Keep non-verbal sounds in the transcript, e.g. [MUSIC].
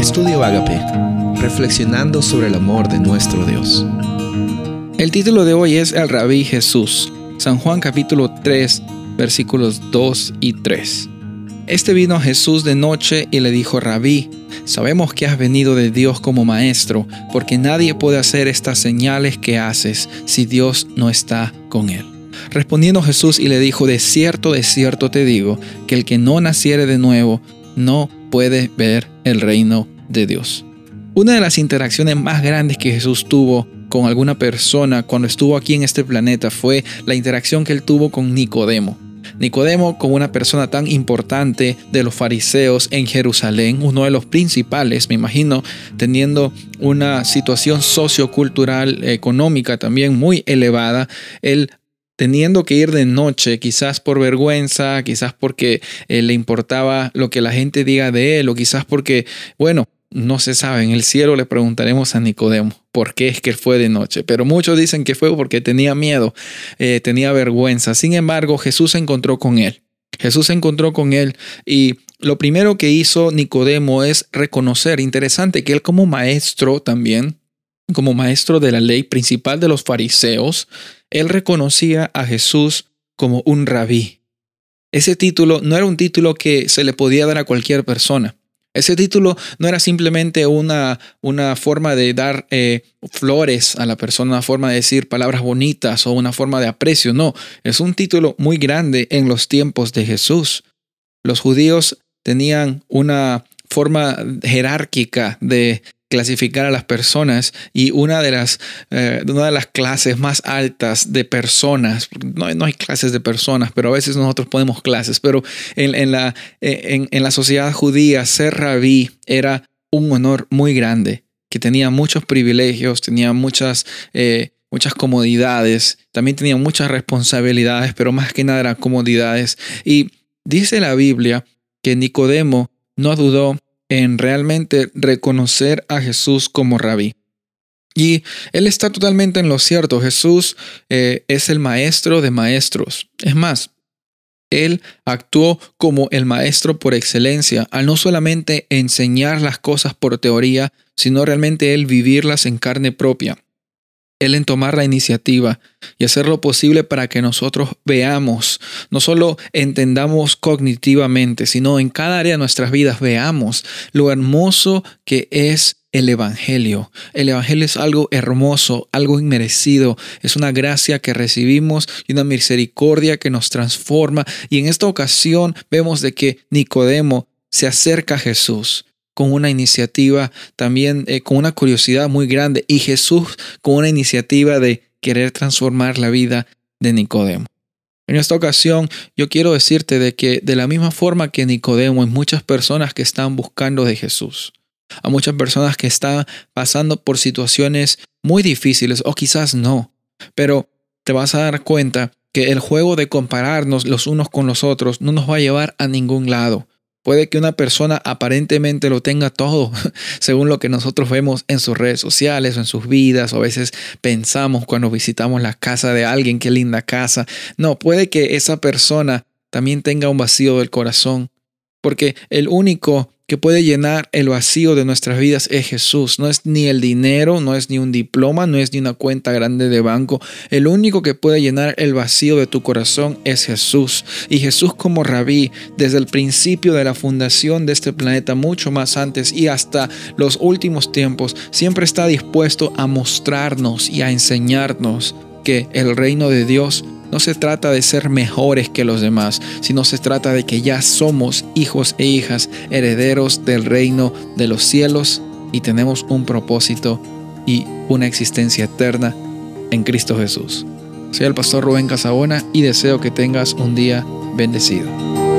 Estudio Agape, reflexionando sobre el amor de nuestro Dios. El título de hoy es El Rabí Jesús, San Juan capítulo 3, versículos 2 y 3. Este vino a Jesús de noche y le dijo, Rabí, sabemos que has venido de Dios como maestro, porque nadie puede hacer estas señales que haces si Dios no está con él. Respondiendo Jesús y le dijo, de cierto, de cierto te digo, que el que no naciere de nuevo no puede ver el reino de Dios. Una de las interacciones más grandes que Jesús tuvo con alguna persona cuando estuvo aquí en este planeta fue la interacción que él tuvo con Nicodemo. Nicodemo, como una persona tan importante de los fariseos en Jerusalén, uno de los principales, me imagino, teniendo una situación sociocultural, económica también muy elevada, él teniendo que ir de noche, quizás por vergüenza, quizás porque eh, le importaba lo que la gente diga de él, o quizás porque, bueno, no se sabe. En el cielo le preguntaremos a Nicodemo por qué es que fue de noche. Pero muchos dicen que fue porque tenía miedo, eh, tenía vergüenza. Sin embargo, Jesús se encontró con él. Jesús se encontró con él y lo primero que hizo Nicodemo es reconocer, interesante, que él como maestro también, como maestro de la ley principal de los fariseos, él reconocía a Jesús como un rabí. Ese título no era un título que se le podía dar a cualquier persona. Ese título no era simplemente una, una forma de dar eh, flores a la persona, una forma de decir palabras bonitas o una forma de aprecio, no, es un título muy grande en los tiempos de Jesús. Los judíos tenían una forma jerárquica de clasificar a las personas y una de las, eh, una de las clases más altas de personas, no, no, hay clases de personas, pero a veces nosotros ponemos clases, pero en, la, en, en, la sociedad judía ser rabí era un honor muy grande, que tenía muchos privilegios, tenía muchas... Eh, muchas comodidades, también tenía muchas responsabilidades, pero más que nada eran comodidades. Y dice la Biblia que Nicodemo no dudó en realmente reconocer a Jesús como rabí. Y él está totalmente en lo cierto. Jesús eh, es el maestro de maestros. Es más, él actuó como el maestro por excelencia, al no solamente enseñar las cosas por teoría, sino realmente él vivirlas en carne propia. Él en tomar la iniciativa y hacer lo posible para que nosotros veamos, no solo entendamos cognitivamente, sino en cada área de nuestras vidas veamos lo hermoso que es el Evangelio. El Evangelio es algo hermoso, algo inmerecido, es una gracia que recibimos y una misericordia que nos transforma. Y en esta ocasión vemos de que Nicodemo se acerca a Jesús con una iniciativa también, eh, con una curiosidad muy grande y Jesús con una iniciativa de querer transformar la vida de Nicodemo. En esta ocasión yo quiero decirte de que de la misma forma que Nicodemo hay muchas personas que están buscando de Jesús. Hay muchas personas que están pasando por situaciones muy difíciles o quizás no, pero te vas a dar cuenta que el juego de compararnos los unos con los otros no nos va a llevar a ningún lado. Puede que una persona aparentemente lo tenga todo, [LAUGHS] según lo que nosotros vemos en sus redes sociales o en sus vidas, o a veces pensamos cuando visitamos la casa de alguien, qué linda casa. No, puede que esa persona también tenga un vacío del corazón, porque el único que puede llenar el vacío de nuestras vidas es Jesús. No es ni el dinero, no es ni un diploma, no es ni una cuenta grande de banco. El único que puede llenar el vacío de tu corazón es Jesús. Y Jesús como rabí, desde el principio de la fundación de este planeta, mucho más antes y hasta los últimos tiempos, siempre está dispuesto a mostrarnos y a enseñarnos que el reino de Dios no se trata de ser mejores que los demás, sino se trata de que ya somos hijos e hijas, herederos del reino de los cielos y tenemos un propósito y una existencia eterna en Cristo Jesús. Soy el pastor Rubén Casabona y deseo que tengas un día bendecido.